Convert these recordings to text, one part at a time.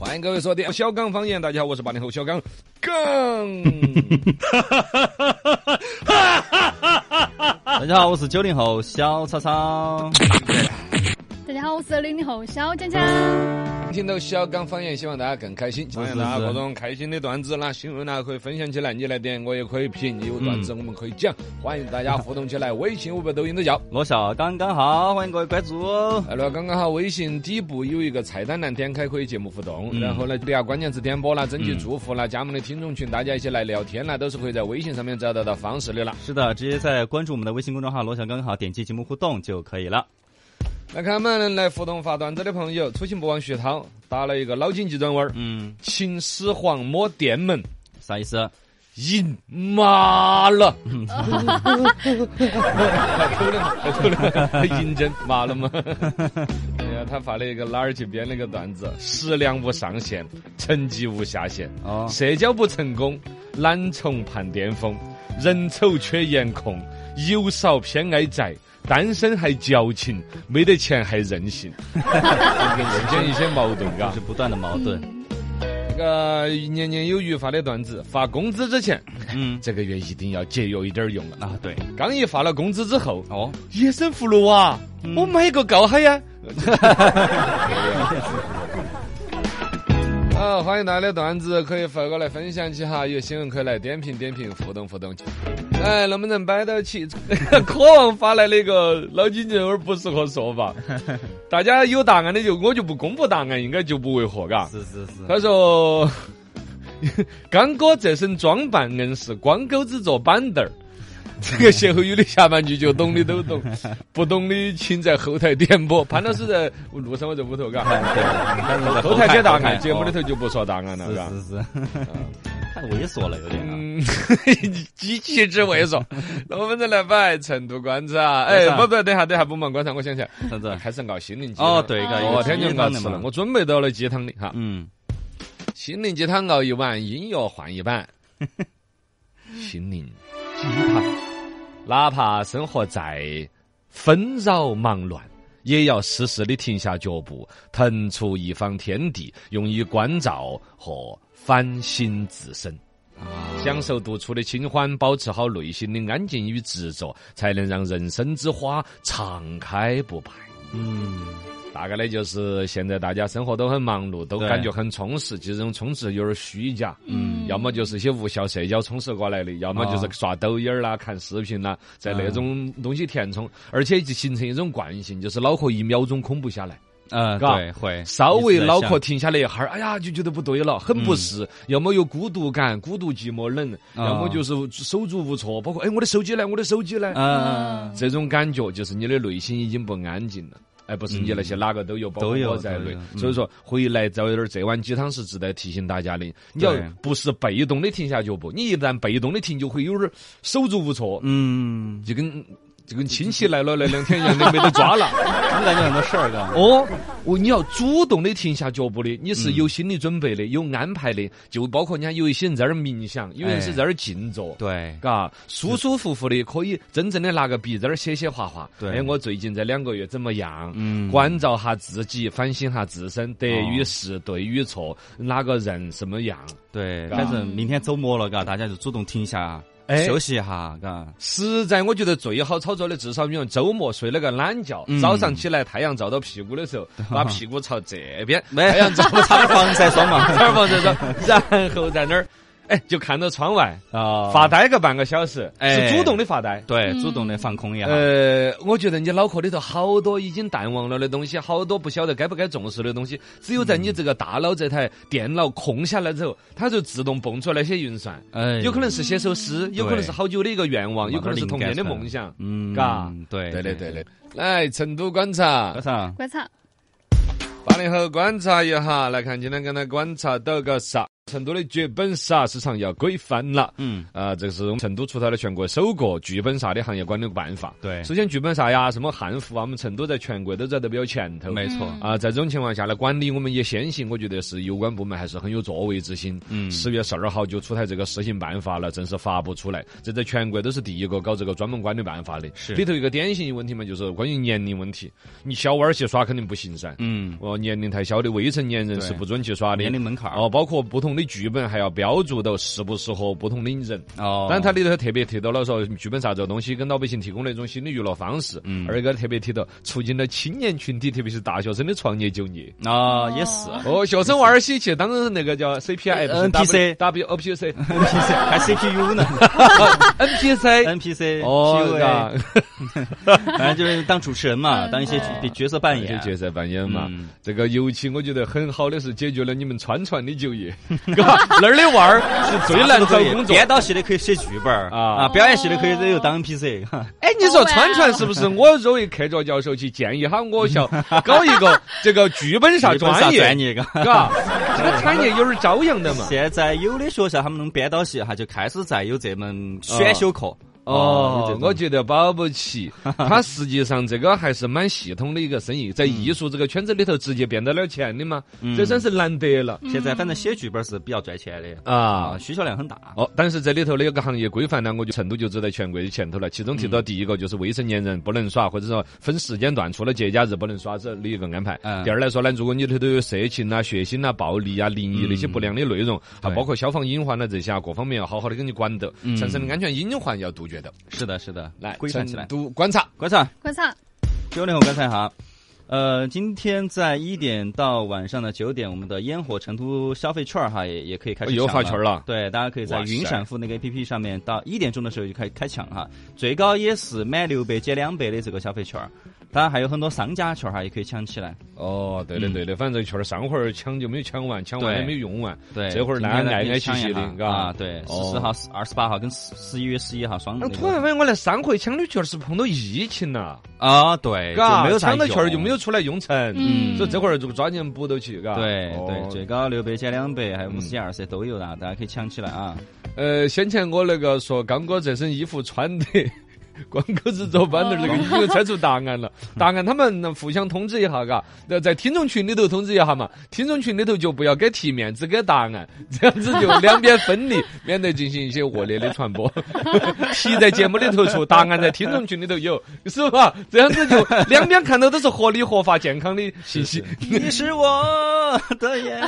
欢迎各位锁定小刚方言。大家好，我是八零后小刚刚。大家好，我是九零后小超超。大家好，我是零零后小江江。听到小刚方言，希望大家更开心。欢迎大家各种开心的段子啦、新闻啦，可以分享起来。你来点，我也可以评。你有段子，我们可以讲。欢迎大家互动起来，微信、微博、抖音都叫。罗小刚刚好，欢迎各位关注哦。哎，那刚刚好，微信底部有一个菜单栏，点开可以节目互动。嗯然后呢，底下关键词点播啦，征集祝福啦，加我们的听众群，大家一起来聊天啦，都是可以在微信上面找到的方式的啦。是的，直接在关注我们的微信公众号“罗小刚好”，点击节目互动就可以了。来看我们来互动发段子的朋友，初心不忘徐涛打了一个脑筋急转弯儿：嗯，秦始皇摸电门，啥意思？赢麻了。偷的，偷的，嬴政麻了吗？哎呀，他发了一个哪儿去编了个段子：食量无上限，成绩无下限。哦，社交不成功，懒虫盼巅峰，人丑缺颜控，油少偏爱宅，单身还矫情，没得钱还任性，人间一些矛盾，嘎是。不断的矛盾。这个年年有余发的段子，发工资之前，嗯这个月一定要节约一点儿用了。啊，对，刚一发了工资之后，哦，野生葫芦娃，我买一个告哈呀。好，欢迎大家的段子可以发过来分享起哈，有新闻可以来点评点评，互动互动。哎，能不能摆到起？渴望发来那个脑筋急转弯不适合说吧，大家有答案的就我就不公布答案，应该就不为过，嘎。是是是。他说：“ 刚哥这身装扮硬是光钩子坐板凳儿。”这个歇后语的下半句就懂的都懂，不懂的请在后台点播。潘老师在路上我在屋头，嘎，后台给答案，节目里头就不说答案了，是嘎。是是，太猥琐了，有点啊。嗯，机器之猥琐。那我们再来摆成都观察。哎，不不，等下等下，不忙观察，我想起来，啥子？开始熬心灵鸡汤。哦，对，个哦，天就就熬吃了，我准备到了鸡汤的哈。嗯，心灵鸡汤熬一碗，音乐换一版。心灵鸡汤，哪怕生活再纷扰忙乱，也要适时的停下脚步，腾出一方天地，用以关照和反省自身。享受独处的清欢，保持好内心的安静与执着，才能让人生之花常开不败。嗯，大概呢，就是现在大家生活都很忙碌，都感觉很充实，其实这种充实有点虚假。嗯。要么就是一些无效社交充实过来的，要么就是刷抖音啦、看视频啦，在那种东西填充，而且就形成一种惯性，就是脑壳一秒钟空不下来，呃，嘎。对，会。稍微脑壳停下来一哈儿，哎呀，就觉得不对了，很不适，要么有孤独感、孤独寂寞冷，哦要么就是手足无措，包括哎，我的手机呢，我的手机呢，嗯，这种感觉就是你的内心已经不安静了。哎，不是你那些哪个都有，包括都有我在内。所以说，回来找点儿这碗鸡汤是值得提醒大家的。你要不是被动的停下脚步，你一旦被动的停，就会有点儿手足无措，嗯，就跟就跟亲戚来了那两天一样的，没得抓了。我感觉很多事儿，嘎。哦，我你要主动的停下脚步的，你嗯是有心理准备的，有安排的，就包括人家有一些人在那儿冥想，有人是在那儿静坐。对，嘎，舒舒服服的，可以真正的拿个笔在那儿写写画画。对哎，我最近这两个月怎么样？嗯关照下自己，反省下自身，得与失，对与错，哪个人什么样？对，反正明天周末了，嘎，大家就主动停下，哎休息一下，嘎。实在我觉得最好操作的，至少比如周末睡了个懒觉，嗯早上起来太阳照到屁股的时候，把屁股朝这边，没太阳照擦点防晒霜嘛。擦点防晒霜，然后在那儿，哎，就看到窗外啊发呆个半个小时，哎是主动的发呆。对，嗯主动的放空一下。呃，我觉得你脑壳里头好多已经淡忘了的东西，好多不晓得该不该重视的东西，只有在你这个大脑这台电脑空下来之后，它就自动蹦出来些运算。哎，有可能是写首诗，有可能是好久的一个愿望，有可能是童年的梦想。嗯，嘎对，对的，对的。来，成都观察观察？观察，八零后观察一下，来看今天跟他观察到个啥？成都的剧本杀市场要规范了。嗯，啊，这是我们成都出台了全国首个剧本杀的行业管理办法。对首先剧本杀呀，什么汉服啊，我们成都在全国都在得比较前头。没错。啊，在这种情况下呢，管理我们也先行，我觉得是有关部门还是很有作为之心。嗯十月十二号就出台这个施行办法了，正式发布出来。这在全国都是第一个搞这个专门管理办法的。是里头一个典型的问题嘛，就是关于年龄问题。你小娃儿去耍肯定不行噻。嗯，哦，年龄太小的未成年人是不准去耍的。年龄门槛哦，包括不同的剧本还要标注到适不适合不同的人。哦，但它里头特别提到了说，剧本杀这个东西跟老百姓提供了一种新的娱乐方式。嗯。二个特别提到促进了青年群体，特别是大学生的创业就业。啊也是哦，学生娃儿些去当那个叫 CPI 不是 NPC W O P C NPC 还 CPU 呢？N P C。，NPC 哦，PUA 嘎，反正就是当主持人嘛，当一些角角色扮演。角色扮演嘛。嗯，这个尤其我觉得很好的是解决了你们川传的就业，嘎，那儿的娃儿是最难找工作。编导系的可以写剧本儿啊啊，表演系的可以有当 NPC。哎，你说川传是不是？我作为客座教授去建议哈我校搞一个这个剧本杀专业，专业，嘎。嘎，这个产业有点朝阳的嘛。现在有的学校他们弄编导系哈，就开始在有这门选修课。哦我觉得保不齐，他实际上这个还是蛮系统的一个生意，在艺术这个圈子里头直接变到了钱的嘛，这算是难得了现在反正写剧本是比较赚钱的啊啊，。需求量很大。哦，但是这里头的有个行业规范呢，我就成都就走在全国的前头了。其中提到第一个就是未成年人不能耍，或者说分时间段，除了节假日不能耍这的一个安排。嗯第二来说呢，如果你里头有色情啊、血腥啊、暴力啊、灵异那些不良的内容，还包括消防隐患啊这些啊，各方面要好好的给你管得，嗯产生的安全隐患要杜绝的。是的，是的，来，规范起来观察。观察观察，九零后观察哈。呃，今天在一点到晚上的九点，我们的烟火成都消费券儿哈也也可以开始又抢发券了对，大家可以在云闪付那个 A P P 上面，到一点钟的时候就开开抢哈，最高也是满六百减两百的这个消费券儿。当然还有很多商家券儿哈，也可以抢起来。哦，对的嗯对的，反正这券儿上回儿抢就没有抢完，抢完也没有用完。对，这会儿大家爱爱兮兮的，嘎啊，对，十四哦号、二十八号跟十十一月十一号双那个突然发现我来上回抢的券儿是碰到疫情了，啊，对，嘎，没有抢到券儿就没有出来用成，嗯所以这会儿就抓紧补到起，嘎。对对，哦最高六百减两百，还有嗯五十减二十都有啦，大家可以抢起来啊。呃，先前我那个说刚哥这身衣服穿的。光狗子做班的这个已经猜出答案了，答案他们互相通知一下，嘎，呃在听众群里头通知一下嘛，听众群里头就不要给题面，只给答案，这样子就两边分离，免得进行一些恶劣的传播。题在节目里头出，答案在听众群里头有，是吧？这样子就两边看到都是合理、合法、健康的信息。你是我的眼。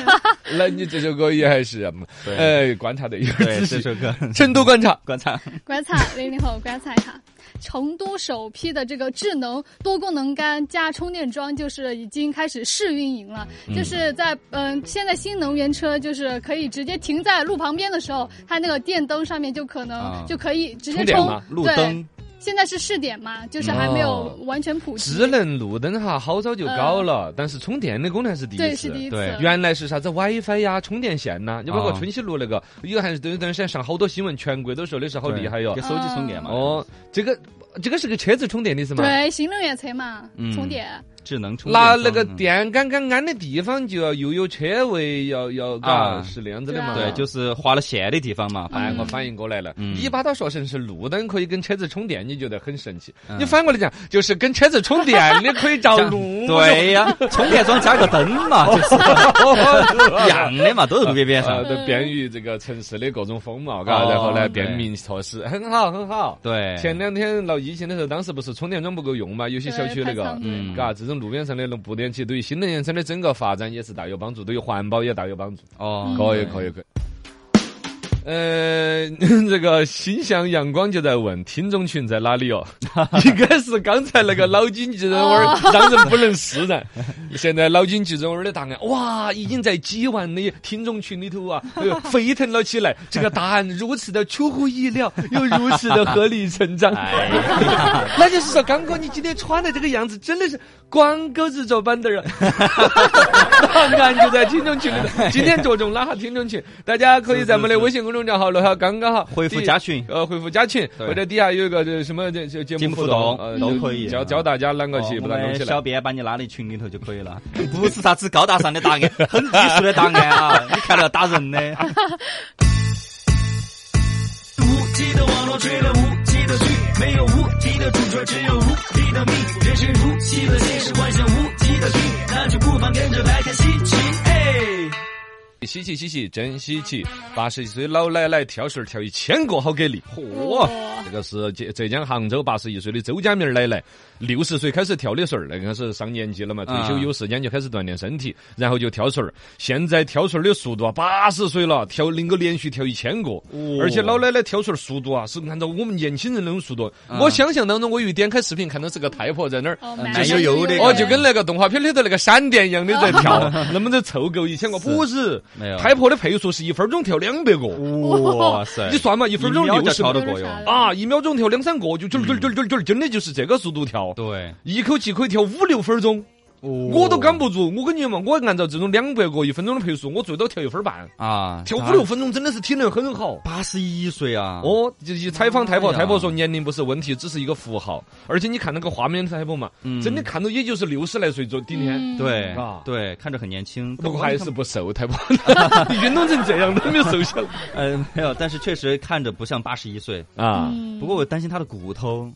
那你这首歌也还是，哎呃，观察的有点对，仔细。这首歌成都观察，观察。观察零零后观察一下，成都首批的这个智能多功能杆加充电桩就是已经开始试运营了，就是在嗯、现在新能源车就是可以直接停在路旁边的时候，它那个电灯上面就可能啊。就可以直接充路灯，现在是试点嘛，就是还没有哦完全普及。智能路灯哈，好早就搞了，但是充电的功能是第一对，次是。第一次。对原来是啥子 WiFi 呀、充电线呐、你包括哦春熙路那个，有还是有段时间上好多新闻，全国都说的是好厉害哟给。手机充电嘛。哦，这个这个是个车子充电的是吗？对，新能源车嘛，嗯充电。智能充电那。那个电杆杆安的地方就要又有车位，要要嘎啊是那样子的嘛？对就是划了线的地方嘛。哎，我反应过来了，嗯你把它说成是路灯可以跟车子充电，你觉得很神奇。嗯你反过来讲，就是跟车子充电，你可以照路。对呀，充电桩加个灯嘛，就是 一样的嘛，都是路边边呃，上。都便于这个城市的各种风貌，嘎，哦然后呢，便民措施很好，很好。对，前两天闹疫情的时候，当时不是充电桩不够用嘛？有些小区那个嘎，这种路边上的那种补电器，对于新能源车的整个发展也是大有帮助，对于环保也大有帮助。哦，可以，可以，可以。呃，这个心向阳光就在问听众群在哪里哦？应该是刚才那个脑筋急转弯儿让人不能释然。现在脑筋急转弯儿的答案，哇，已经在几万的听众群里头啊，沸腾了起来。这个答案如此的出乎意料，又如此的合理成章。哎，那就是说，刚哥，你今天穿的这个样子真的是光钩子做板凳儿。答案就在听众群里头。今天着重拉下听众群，大家可以在我们的微信公公众号了哈，刚刚好回复加群呃，回复加群，或者底下有一个这什么这这节节目互动呃都可以教教大家啷个去把它弄起来小。编把你拉到群里头就可以了，不是啥子高大上的答案，很低俗的答案啊！你看到要打人的。无极的网络追了无极的剧，没有无敌的主角，只有无敌的命。人生如戏的现实，幻想无极的剧，那就不妨跟着来看稀奇。哎。稀奇稀奇，真稀奇！八十一岁老奶奶跳绳儿跳一千个，好给力！嚯，这个是浙浙江杭州八十一岁的周家明儿奶奶，六十岁开始跳的绳儿，那个是上年纪了嘛，退休有时间就开始锻炼身体，然后就跳绳儿。现在跳绳儿的速度啊，八十岁了，跳能够连续跳一千个，而且老奶奶跳绳儿速度啊，是按照我们年轻人那种速度。我想象当中，我有一点开视频看到是个太婆在那儿。慢悠悠的哦，就跟那个动画片里头那个闪电一样的在跳，能不能 凑够一千个？不是，没有。太婆的配速是一分钟跳两百个，哇塞。你算嘛，一分钟六十个跳得过哟。啊，一秒钟跳两三个，就就就就就就，真的就是这个速度跳，对，一口气可以跳五六分钟，我都赶不住。我跟你嘛，我按照这种两百个一分钟的配速，我最多跳一分半，啊，跳五六分钟真的是体能很好。八十一岁啊！哦，就一采访太婆，太婆说年龄不是问题，只是一个符号。而且你看那个画面，太婆嘛，真的看到也就是六十来岁左顶天。嗯对啊对，看着很年轻，不过还是不瘦，太婆，运动成这样都没有瘦下来嗯没有，但是确实看着不像八十一岁。啊。嗯不过我担心他的骨头，呃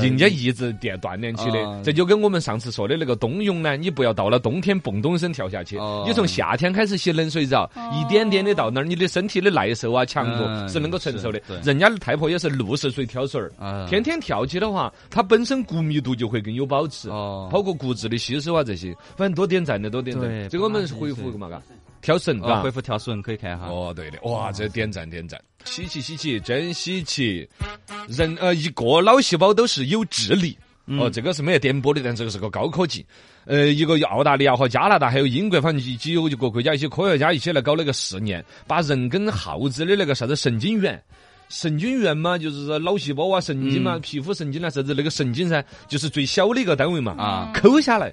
人家一直锻锻炼起的啊，这就跟我们上次说的那个冬泳呢，你不要到了冬天蹦咚声跳下去哦，你从夏天开始洗冷水澡，一点点的到那儿，你的身体的耐受啊、强度嗯是能够承受的。人家的太婆也是六十岁挑水儿，啊天天跳起的话，它本身骨密度就会更有保持，哦包括骨质的吸收啊这些，反正多点赞的多点赞。这个我们是回复嘛嘎，跳绳嘎哦恢。复跳绳可以看哈。哦，对的，哇，这点赞点赞，稀奇稀奇，真稀奇！人呃，一个脑细胞都是有智力。哦，这个是没得点播的，但这个是个高科技。呃，一个澳大利亚和加拿大还有英国，反正几几有几个国家一些科学家一起来搞那个试验，把人跟耗子的那个啥子神经元。神经元嘛，就是说脑细胞啊、神经嘛、皮肤神经啊，啥子那个神经噻，就是最小的一个单位嘛，啊抠下来，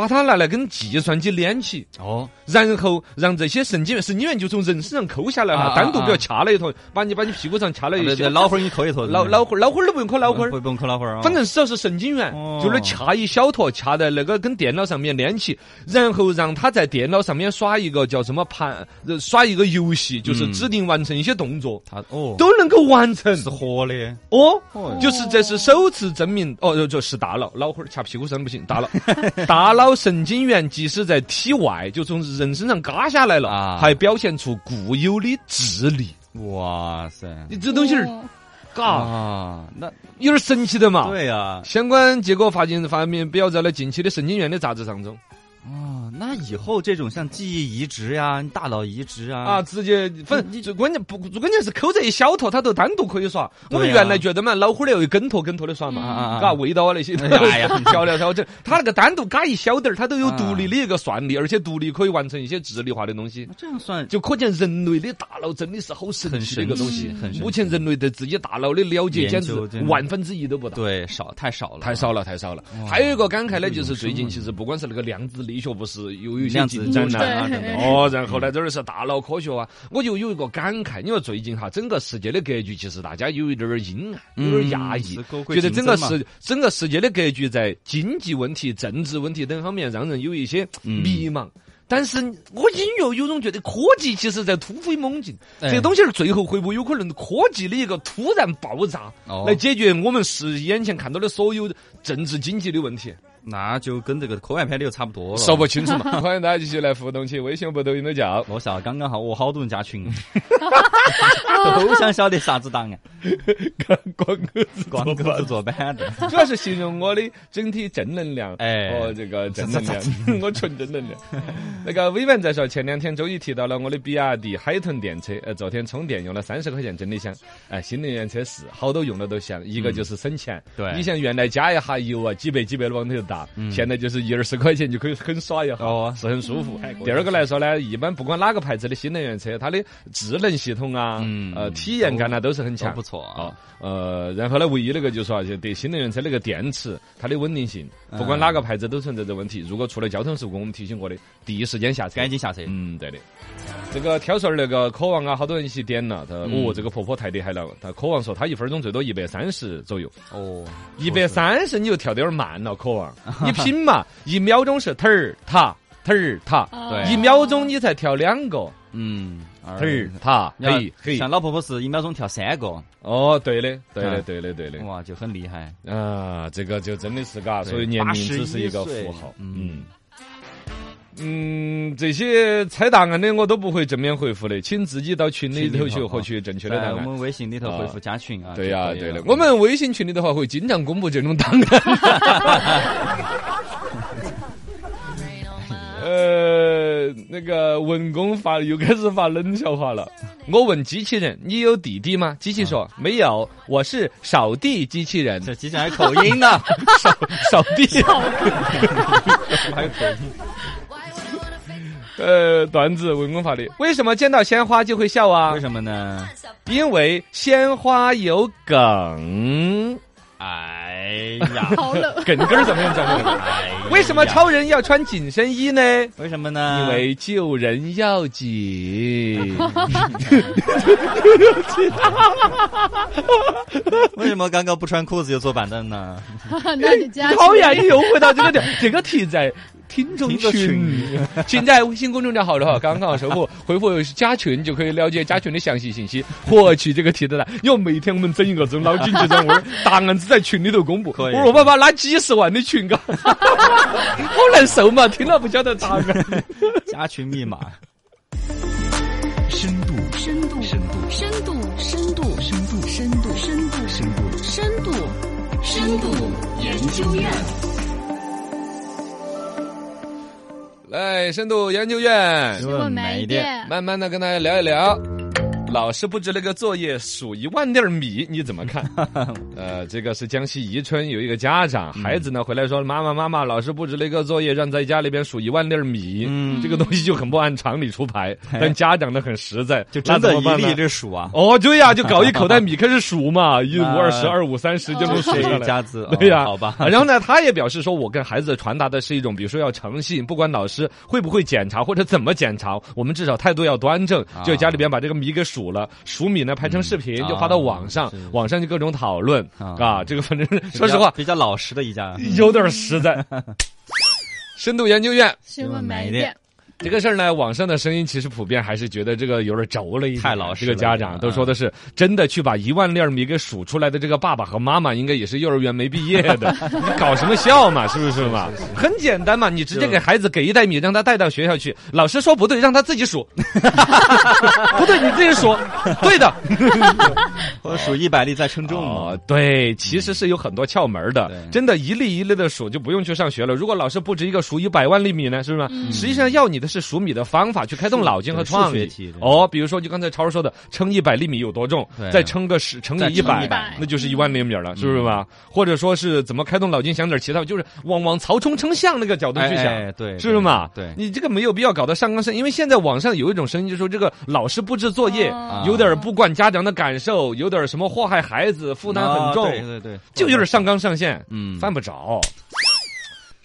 把它拿来跟计算机连起，哦，然后让这些神经元，神经元就从人身上抠下来哈，单独给它掐了一坨，把你把你屁股上掐了一些对对，，脑花儿你抠一坨，脑脑花儿脑花儿都不用抠脑花儿不，不用抠脑花儿啊。反正只要是神经元哦，就那掐一小坨，掐在那个跟电脑上面连起，然后让他在电脑上面耍一个叫什么盘，呃耍一个游戏，就是嗯指定完成一些动作。他哦都能够完成是活的，哦哦，就是这是首次证明哦，就就是大脑脑花儿掐屁股上不行，大脑大脑神经元即使在体外，就从人身上割下来了，啊还表现出固有的智力。哇塞！你这东西儿啊，那有点神奇的嘛。对呀，相关结果发现发明表在了近期的神经元的杂志当中啊，那以后这种像记忆移植呀、大脑移植啊，啊，直接反正最关键不关键是抠这一小坨，它都单独可以耍。我们原来觉得嘛，脑花儿要有跟坨跟坨的耍嘛，啊味道啊那些，哎呀调料调整，它那个单独嘎一小点儿，它都有啊独立的一个算力，而且独立可以完成一些智力化的东西。这样算就可见人类的大脑真的是好神很奇的一个东西目前人类对自己大脑的了解简直万分之一都不到。对少太少了，太少了，太少了。还有一个感慨呢，就是最近其实不管是那个量子力学，不是又有一些量子进展纠呐缠啊等等。哦，然后呢，这儿是大脑科学啊，我就有一个感慨，因为最近哈，整个世界的格局其实大家有一点儿阴暗，有点儿压抑觉得整个世整个世界的格局在经济问题、政治问题等方面，让人有一些嗯迷茫。但是我隐约有种觉得科技其实在突飞猛进，哎这个东西儿最后会不会有可能科技的一个突然爆炸，哦来解决我们是眼前看到的所有政治经济的问题？那就跟这个科幻片里又差不多了。说不清楚嘛。欢迎大家继续来互动起，微信和抖音都叫。我晓得刚刚好，我好多人加群，都想晓得啥子答案。光哥子光哥子坐板凳，主要是形容我的整体正能量，哎哦，这个正能量，我纯正能量。那个微文在说，前两天周一提到了我的比亚迪海豚电车，呃，昨天充电用了三十块钱，真的香。哎，新能源车是好多用的都香，一个就是省钱，对你像原来加一下油啊，几百几百的往里头大，嗯现在就是一二十块钱就可以很耍一下，哦是很舒服。第二个来说呢，一般不管哪个牌子的新能源车，它的智能系统啊，嗯呃，体验感呢都是很强不。错啊啊。，呃，然后呢，唯一那个就是说啊，就对新能源车那个电池，它的稳定性，不管嗯哪个牌子都存在这问题。如果出了交通事故，我们提醒过的，第一时间下车。赶紧下车。嗯，对的。这个挑顺儿那个渴望啊，好多人一起点了，他嗯哦，这个婆婆太厉害了。他渴望说他一分钟最多一百三十左右，哦，一百三十你就跳得有点慢了，渴望。你拼嘛，一秒钟是腾儿塔腾儿塔，对一秒钟你才跳两个。嗯，腾儿踏，你要嘿嘿。像老婆婆是一秒钟跳三个，哦，对的，对的，嗯对的，对的。哇，就很厉害。啊，这个就真的是嘎，所以年龄只是一个符号。嗯嗯。嗯，这些猜答案的我都不会正面回复的，请自己到群里头去获取正确的答案。我们微信里头回复加群啊。对呀、对的。我们微信群里的话会经常公布这种答案。呃，那个文工发又开始发冷笑话了。我问机器人：“你有弟弟吗？”机器说：“没有，我是扫地机器人。这机器人还口音呢，扫扫地。还有口音。呃，段子文工发的。为什么见到鲜花就会笑啊为？什么呢？因为鲜花有梗。哎呀，好冷。梗根儿怎么样讲的？哎呀为什么超人要穿紧身衣呢？为什么呢？因为救人要紧。为什么刚刚不穿裤子就坐板凳呢？那你家讨厌，你又回到这个点，这个题在听众听众群。群，请在微信公众号的话，刚刚收获回复加群就可以了解加群的详细信息，获取这个题的答案。因为每天我们整一个这种，脑筋急转弯，答案只在群里头公布。可以。我说爸爸拉几十万的群，嘎，好难受嘛，听了不晓得答案。加群密码。深度，深度，深度，深度，深度，深度，深度，深度，深度。深度，深度。研究院。来，深度研究院，新闻买一点。慢慢的跟大家聊一聊。老师布置那个作业数一万粒米，你怎么看？呃，这个是江西宜春有一个家长，孩子呢回来说：“妈妈妈妈，老师布置了一个作业，让在家里边数一万粒米。”嗯这个东西就很不按常理出牌，但家长呢很实在，就那真的一粒一粒数啊，哦，对呀、就搞一口袋米开始数嘛，一五二十二五三十就能数一下来。家子，对呀、哦好吧。然后呢，他也表示说，我跟孩子传达的是一种，比如说要诚信，不管老师会不会检查或者怎么检查，我们至少态度要端正。啊就家里边把这个米给数了，数米呢拍成视频嗯就发到网上啊，网上就各种讨论啊啊。这个反正说实话比较老实的一家，有点实在。深度研究院新闻买一买一点点。这个事儿呢，网上的声音其实普遍还是觉得这个有点轴了一点，太老实这个家长都说的是真的去把一万粒儿米给数出来的这个爸爸和妈妈，应该也是幼儿园没毕业的，你 搞什么笑嘛？是不是嘛？很简单嘛，你直接给孩子给一袋米，让他带到学校去，老师说不对，让他自己数，不对你自己数，对的。或者数一百粒再称重。对，其实是有很多窍门的对，真的，一粒一粒的数就不用去上学了。如果老师布置一个数一百万粒米呢，是不是？实际上要你的是数米的方法，去开动脑筋和创意。哦，比如说就刚才超儿说的，称一百厘米有多重，再称个十乘以一百那就是一万厘米了，是不是嘛？或者说是怎么开动脑筋想点其他，就是往往曹冲称象那个角度去想。哎，对，是不是嘛？对，你这个没有必要搞得上纲上，因为现在网上有一种声音，就说这个老师布置作业哦有点不管家长的感受，有点什么祸害孩子，负担很重，啊对对对，就有点上纲上线，嗯。犯不着。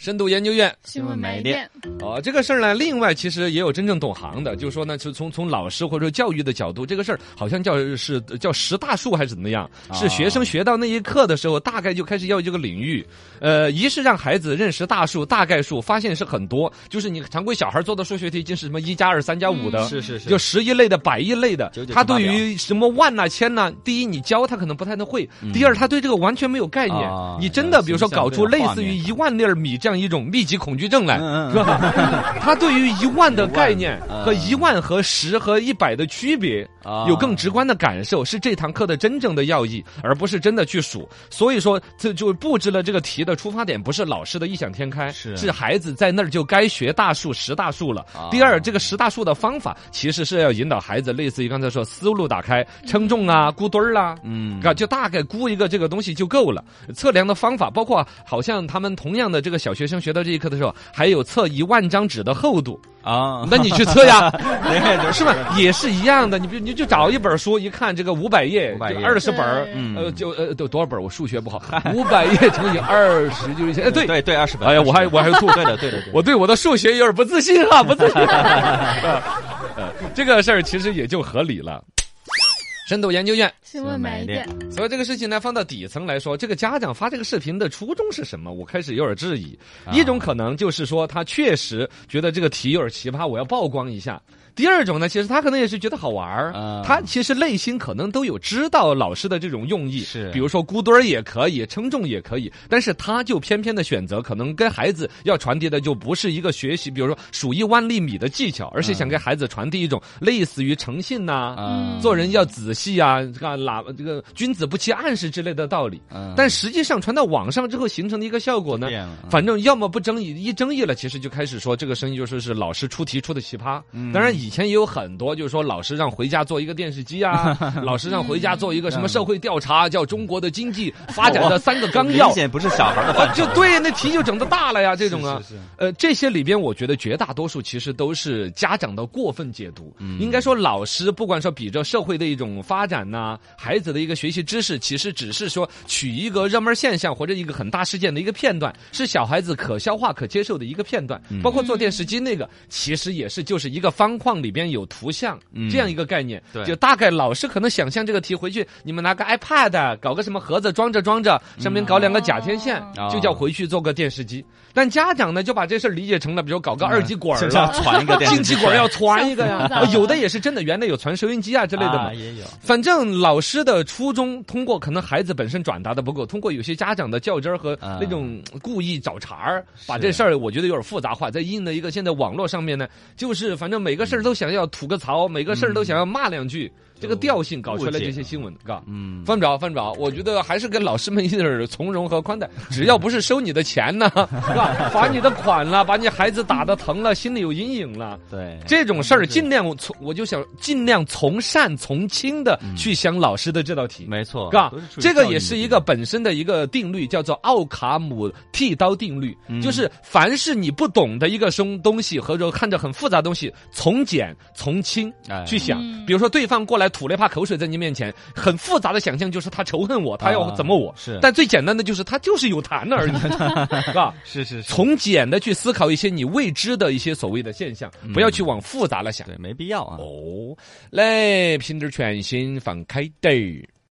深度研究院新闻买一点。哦，这个事儿呢，另外其实也有真正懂行的，就是说呢，就从从老师或者说教育的角度，这个事儿好像叫是叫识大数还是怎么样？是学生学到那一刻的时候，大概就开始要这个领域。呃，一是让孩子认识大数、大概数，发现是很多，就是你常规小孩做的数学题，就是什么一加二、三加五的，是是是，就十一类的、百亿类的他对于什么万呐、千呐，第一你教他可能不太能会，第二他对这个完全没有概念。你真的比如说搞出类似于一万粒米这样一种密集恐惧症来，是吧？他对于一万的概念和一万和十和一百的区别，啊有更直观的感受，是这堂课的真正的要义，而不是真的去数。所以说，这就布置了这个题的出发点，不是老师的异想天开，是孩子在那儿就该学大数、识大数了。啊第二，这个识大数的方法其实是要引导孩子，类似于刚才说思路打开、称重啊、估墩儿啦。嗯啊，就大概估一个这个东西就够了。测量的方法包括，好像他们同样的这个小学生学到这一课的时候，还有测一万张纸的厚度。啊，那你去测呀，对是吧？也是一样的。你比如你就找一本书，一看这个五百页，500页二十本呃，就呃多多少本？我数学不好，五百页乘以二十就是一千。哎，对，对对，二十本。哎呀，我还我还吐。对的对的对的。我对我的数学有点不自信啊，不自信。呃这个事儿其实也就合理了。深度研究院，新闻买一点，所以这个事情呢，放到底层来说，这个家长发这个视频的初衷是什么？我开始有点质疑。一种可能就是说，他确实觉得这个题有点奇葩，我要曝光一下。第二种呢，其实他可能也是觉得好玩儿，啊。他其实内心可能都有知道老师的这种用意，是。比如说估墩儿也可以，称重也可以，但是他就偏偏的选择，可能跟孩子要传递的就不是一个学习，比如说数一万粒米的技巧，而是想给孩子传递一种类似于诚信呐、嗯做人要仔细啊，这个哪这个君子不欺暗室之类的道理。嗯但实际上传到网上之后形成的一个效果呢，反正要么不争议，一争议了，其实就开始说这个生意就是是老师出题出的奇葩。嗯。当然以前也有很多，就是说老师让回家做一个电视机啊，老师让回家做一个什么社会调查，叫中国的经济发展的三个纲要明。显不是小孩的范畴就对，那题就整的大了呀，这种啊，是是是呃，这些里边，我觉得绝大多数其实都是家长的过分解读。应该说，老师不管说比着社会的一种发展呐、孩子的一个学习知识，其实只是说取一个热门现象或者一个很大事件的一个片段，是小孩子可消化、可接受的一个片段。包括做电视机那个，其实也是就是一个方框里边有图像、这样一个概念。对就大概老师可能想象这个题回去，你们拿个 iPad 搞个什么盒子装着装着，上面搞两个假天线，哦就叫回去做个电视机。但家长呢，就把这事儿理解成了，比如搞个二极管了。传一个电视机 进气管要传一个呀有的也是真的，原来有传收音机啊之类的嘛啊。也有。反正老师的初衷，通过可能孩子本身转达的不够，通过有些家长的较真儿和啊那种故意找茬儿，把这事儿我觉得有点复杂化，在印的一个现在网络上面呢，就是反正每个事儿都想要吐个槽，每个事儿都想要骂两句，这个调性搞出来这些新闻，嘎。嗯，犯不着，犯不着。我觉得还是跟老师们一点从容和宽待，只要不是收你的钱呢，是吧？罚你的款了，把你孩子打的疼了，心里有阴影了。对，这种事儿尽量从，我就想尽量从善从轻的去想老师的这道题。没错，嘎这个也是一个本身的一个定律，叫做奥卡姆剃刀定律，嗯就是凡是你不懂的一个生东西，或者看着很复杂东西，从简从轻哎去想。嗯比如说，对方过来吐了一把口水在你面前，很复杂的想象就是他仇恨我，他要怎么我。啊是但最简单的就是他就是有痰而已，是吧？是是是，从简的去思考一些你未知的一些所谓的现象，不要去往复杂了想。对没必要啊。哦，来品点儿全新放开点儿。